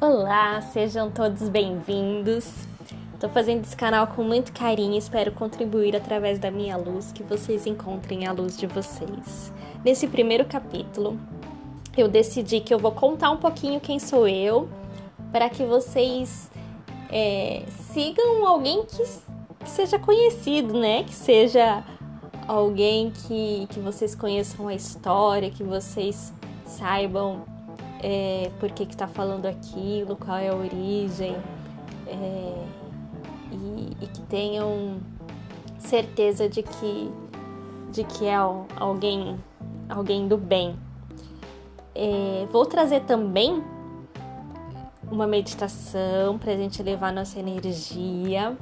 Olá, sejam todos bem-vindos. Estou fazendo esse canal com muito carinho e espero contribuir através da minha luz que vocês encontrem a luz de vocês. Nesse primeiro capítulo, eu decidi que eu vou contar um pouquinho quem sou eu para que vocês é, sigam alguém que, que seja conhecido, né? Que seja alguém que, que vocês conheçam a história, que vocês saibam é, por que está falando aquilo, qual é a origem, é, e, e, que tenham certeza de que, de que é alguém, alguém do bem. É, vou trazer também uma meditação para a gente levar nossa energia,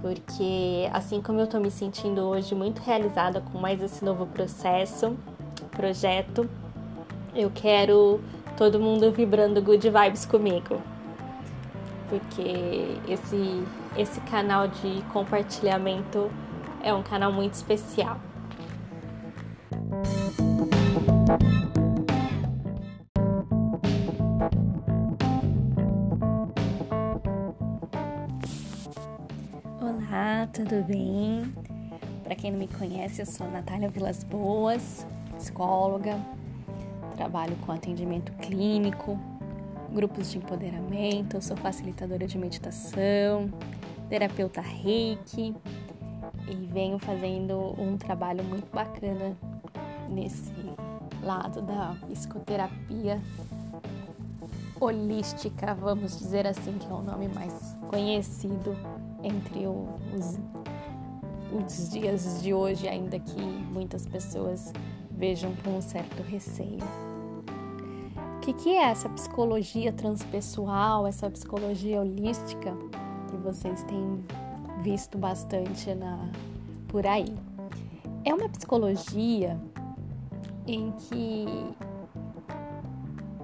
porque assim como eu estou me sentindo hoje muito realizada com mais esse novo processo, projeto, eu quero todo mundo vibrando good vibes comigo. Porque esse, esse canal de compartilhamento é um canal muito especial. Olá, tudo bem? Para quem não me conhece, eu sou Natália Vilas Boas, psicóloga, Trabalho com atendimento clínico, grupos de empoderamento, sou facilitadora de meditação, terapeuta reiki e venho fazendo um trabalho muito bacana nesse lado da psicoterapia holística, vamos dizer assim, que é o nome mais conhecido entre os, os dias de hoje, ainda que muitas pessoas vejam com um certo receio. O que, que é essa psicologia transpessoal, essa psicologia holística que vocês têm visto bastante na, por aí? É uma psicologia em que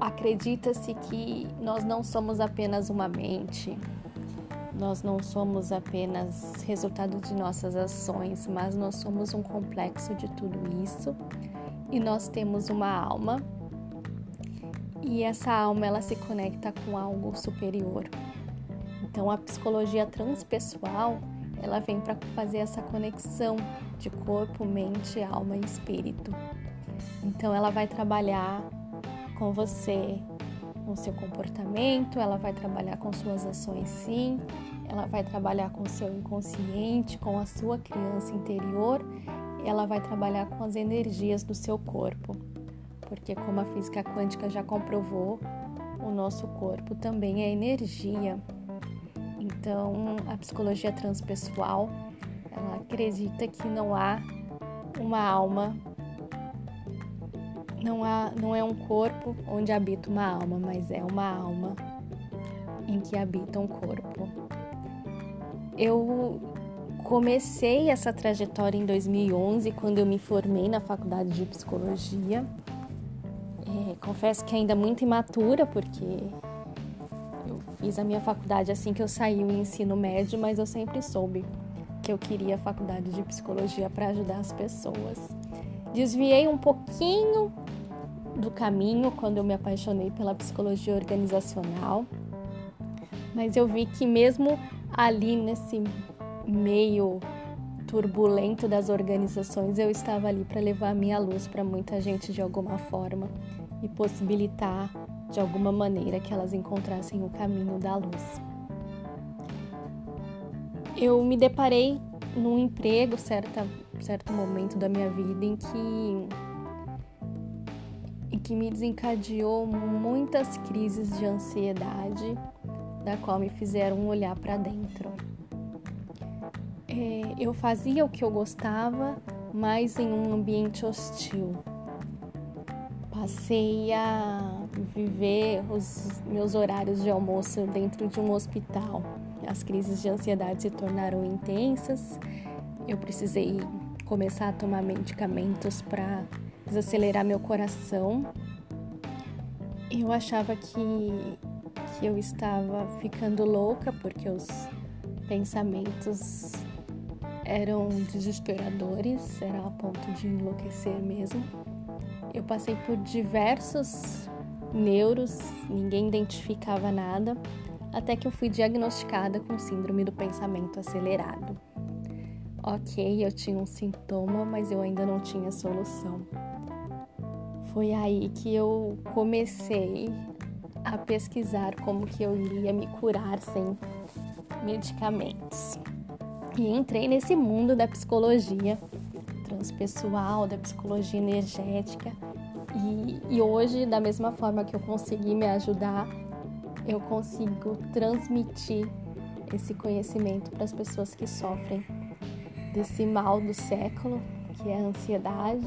acredita-se que nós não somos apenas uma mente, nós não somos apenas resultado de nossas ações, mas nós somos um complexo de tudo isso e nós temos uma alma e essa alma ela se conecta com algo superior. Então a psicologia transpessoal ela vem para fazer essa conexão de corpo, mente, alma e espírito. Então ela vai trabalhar com você, com seu comportamento, ela vai trabalhar com suas ações sim, ela vai trabalhar com seu inconsciente, com a sua criança interior ela vai trabalhar com as energias do seu corpo, porque como a física quântica já comprovou, o nosso corpo também é energia. Então, a psicologia transpessoal, ela acredita que não há uma alma, não há, não é um corpo onde habita uma alma, mas é uma alma em que habita um corpo. Eu comecei essa trajetória em 2011, quando eu me formei na faculdade de psicologia. É, confesso que ainda muito imatura, porque eu fiz a minha faculdade assim que eu saí o ensino médio, mas eu sempre soube que eu queria a faculdade de psicologia para ajudar as pessoas. Desviei um pouquinho do caminho quando eu me apaixonei pela psicologia organizacional, mas eu vi que mesmo ali nesse meio turbulento das organizações, eu estava ali para levar a minha luz para muita gente de alguma forma e possibilitar de alguma maneira que elas encontrassem o caminho da luz. Eu me deparei num emprego certa certo momento da minha vida em que em que me desencadeou muitas crises de ansiedade, da qual me fizeram olhar para dentro é, eu fazia o que eu gostava, mas em um ambiente hostil. Passei a viver os meus horários de almoço dentro de um hospital. As crises de ansiedade se tornaram intensas. Eu precisei começar a tomar medicamentos para desacelerar meu coração. Eu achava que, que eu estava ficando louca porque os pensamentos eram desesperadores, era a ponto de enlouquecer mesmo. Eu passei por diversos neuros, ninguém identificava nada, até que eu fui diagnosticada com síndrome do pensamento acelerado. Ok, eu tinha um sintoma, mas eu ainda não tinha solução. Foi aí que eu comecei a pesquisar como que eu iria me curar sem medicamentos. E entrei nesse mundo da psicologia transpessoal, da psicologia energética. E, e hoje, da mesma forma que eu consegui me ajudar, eu consigo transmitir esse conhecimento para as pessoas que sofrem desse mal do século, que é a ansiedade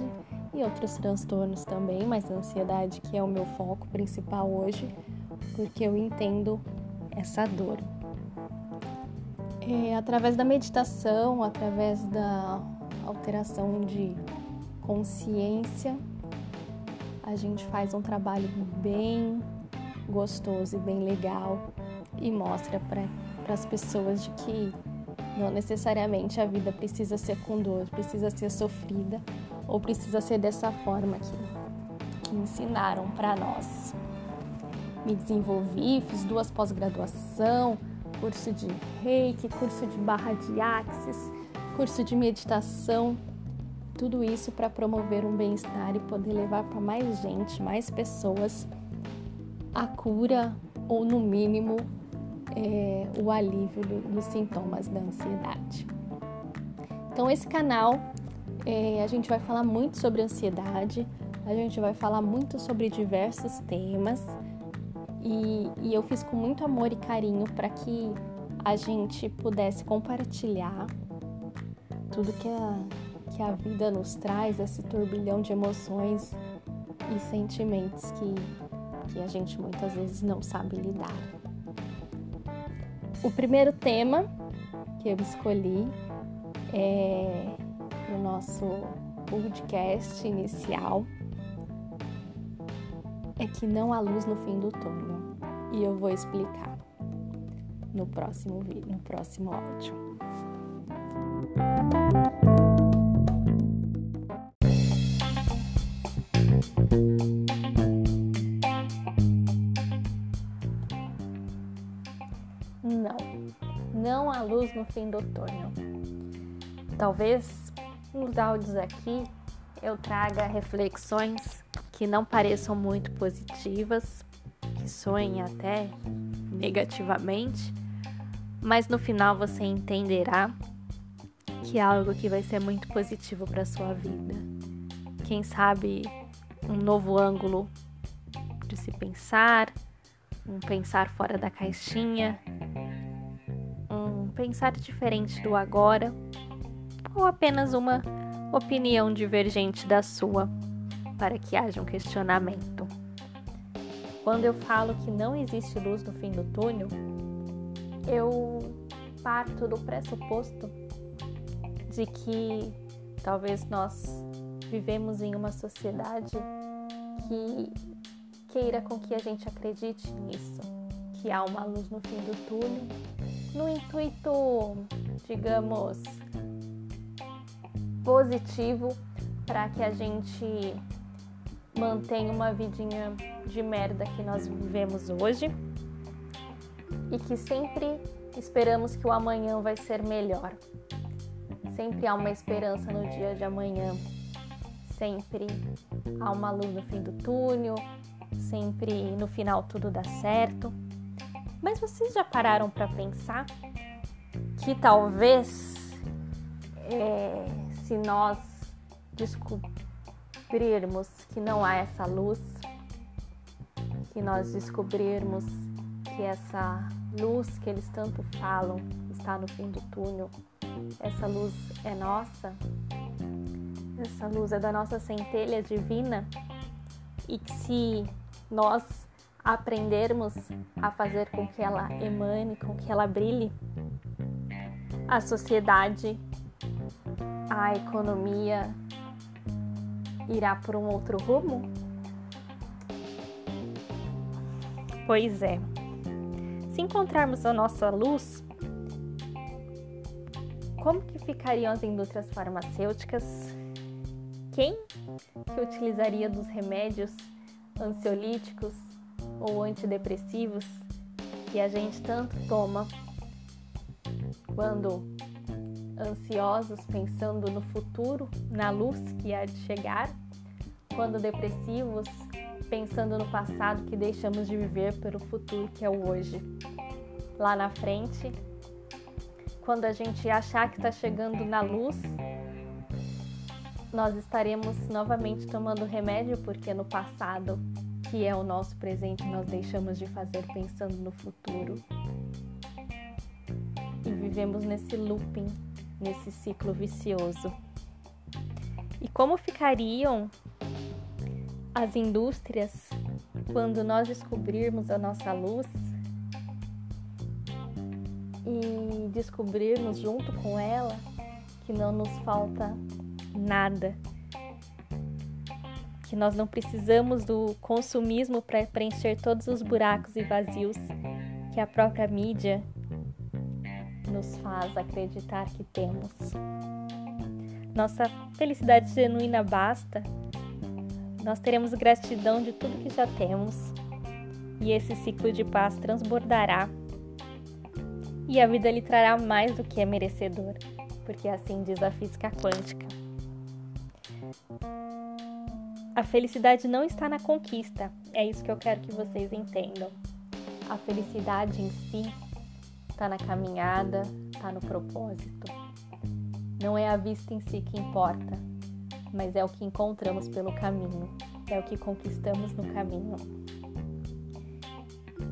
e outros transtornos também, mas a ansiedade que é o meu foco principal hoje, porque eu entendo essa dor. É, através da meditação, através da alteração de consciência, a gente faz um trabalho bem gostoso e bem legal e mostra para as pessoas de que não necessariamente a vida precisa ser com dor, precisa ser sofrida ou precisa ser dessa forma que, que ensinaram para nós. Me desenvolvi, fiz duas pós-graduação, curso de reiki, curso de barra de axis, curso de meditação, tudo isso para promover um bem-estar e poder levar para mais gente, mais pessoas a cura ou no mínimo é, o alívio do, dos sintomas da ansiedade. Então esse canal é, a gente vai falar muito sobre ansiedade, a gente vai falar muito sobre diversos temas e, e eu fiz com muito amor e carinho para que a gente pudesse compartilhar tudo que a, que a vida nos traz, esse turbilhão de emoções e sentimentos que, que a gente muitas vezes não sabe lidar. O primeiro tema que eu escolhi é o nosso podcast inicial é que não há luz no fim do túnel. E eu vou explicar no próximo vídeo, no próximo áudio. Não, não há luz no fim do túnel. Talvez nos áudios aqui eu traga reflexões que não pareçam muito positivas, que soem até negativamente, mas no final você entenderá que é algo que vai ser muito positivo para sua vida. Quem sabe um novo ângulo de se pensar, um pensar fora da caixinha, um pensar diferente do agora, ou apenas uma opinião divergente da sua, para que haja um questionamento. Quando eu falo que não existe luz no fim do túnel, eu parto do pressuposto de que talvez nós vivemos em uma sociedade que queira com que a gente acredite nisso, que há uma luz no fim do túnel, no intuito, digamos, positivo para que a gente mantenha uma vidinha de merda que nós vivemos hoje e que sempre esperamos que o amanhã vai ser melhor. Sempre há uma esperança no dia de amanhã. Sempre há uma luz no fim do túnel, sempre no final tudo dá certo. Mas vocês já pararam para pensar que talvez é, se nós descobrirmos que não há essa luz, que nós descobrirmos que essa luz que eles tanto falam está no fim do túnel, essa luz é nossa, essa luz é da nossa centelha divina e que se nós aprendermos a fazer com que ela emane, com que ela brilhe, a sociedade, a economia irá por um outro rumo? Pois é. Se encontrarmos a nossa luz, como que ficariam as indústrias farmacêuticas? Quem que utilizaria dos remédios ansiolíticos ou antidepressivos que a gente tanto toma quando ansiosos pensando no futuro, na luz que há de chegar, quando depressivos pensando no passado que deixamos de viver pelo futuro que é o hoje. Lá na frente, quando a gente achar que está chegando na luz, nós estaremos novamente tomando remédio porque no passado, que é o nosso presente, nós deixamos de fazer pensando no futuro. E vivemos nesse looping, nesse ciclo vicioso. E como ficariam as indústrias quando nós descobrirmos a nossa luz e descobrirmos junto com ela que não nos falta nada. Que nós não precisamos do consumismo para preencher todos os buracos e vazios que a própria mídia nos faz acreditar que temos. Nossa felicidade genuína basta. Nós teremos gratidão de tudo que já temos. E esse ciclo de paz transbordará. E a vida lhe trará mais do que é merecedor, porque assim diz a física quântica. A felicidade não está na conquista, é isso que eu quero que vocês entendam. A felicidade em si está na caminhada, está no propósito. Não é a vista em si que importa, mas é o que encontramos pelo caminho, é o que conquistamos no caminho.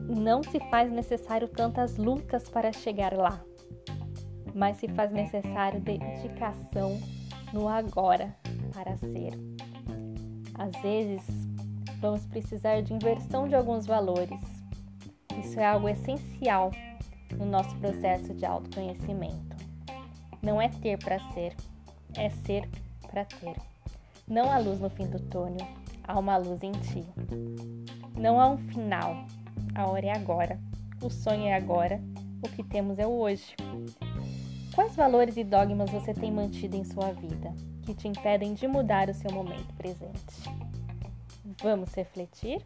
Não se faz necessário tantas lutas para chegar lá, mas se faz necessário dedicação no agora para ser. Às vezes, vamos precisar de inversão de alguns valores. Isso é algo essencial no nosso processo de autoconhecimento. Não é ter para ser, é ser para ter. Não há luz no fim do túnel, há uma luz em ti. Não há um final, a hora é agora. O sonho é agora, o que temos é o hoje. Quais valores e dogmas você tem mantido em sua vida? que te impedem de mudar o seu momento presente. Vamos refletir?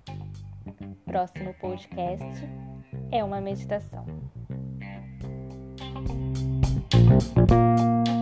Próximo podcast é uma meditação. Thank you.